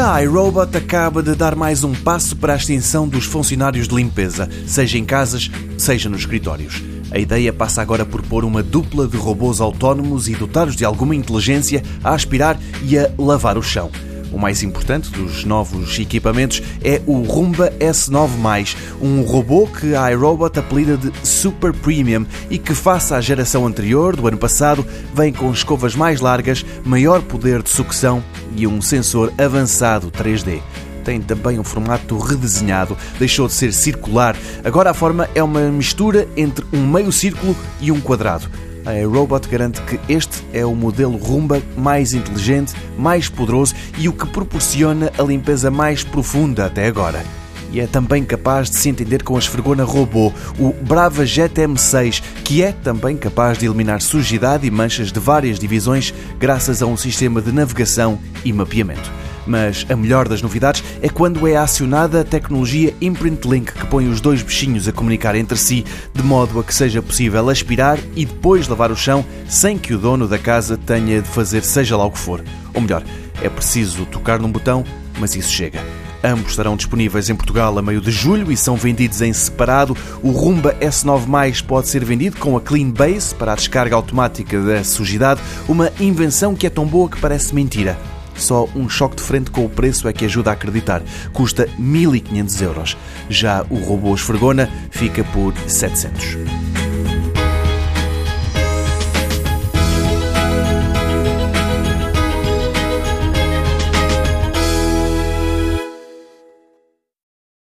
A iRobot acaba de dar mais um passo para a extinção dos funcionários de limpeza, seja em casas, seja nos escritórios. A ideia passa agora por pôr uma dupla de robôs autónomos e dotados de alguma inteligência a aspirar e a lavar o chão. O mais importante dos novos equipamentos é o Roomba S9+, um robô que a iRobot apelida de Super Premium e que, face à geração anterior, do ano passado, vem com escovas mais largas, maior poder de sucção e um sensor avançado 3D tem também um formato redesenhado, deixou de ser circular. Agora a forma é uma mistura entre um meio círculo e um quadrado. A iRobot garante que este é o modelo Roomba mais inteligente, mais poderoso e o que proporciona a limpeza mais profunda até agora. E é também capaz de se entender com a esfregona robô, o Brava Jet M6, que é também capaz de eliminar sujidade e manchas de várias divisões graças a um sistema de navegação e mapeamento. Mas a melhor das novidades é quando é acionada a tecnologia Imprint Link, que põe os dois bichinhos a comunicar entre si, de modo a que seja possível aspirar e depois lavar o chão sem que o dono da casa tenha de fazer seja lá o que for. Ou melhor, é preciso tocar num botão, mas isso chega. Ambos estarão disponíveis em Portugal a meio de julho e são vendidos em separado. O Rumba S9 pode ser vendido com a Clean Base para a descarga automática da sujidade, uma invenção que é tão boa que parece mentira. Só um choque de frente com o preço é que ajuda a acreditar. Custa 1500 euros. Já o robô esfregona fica por 700.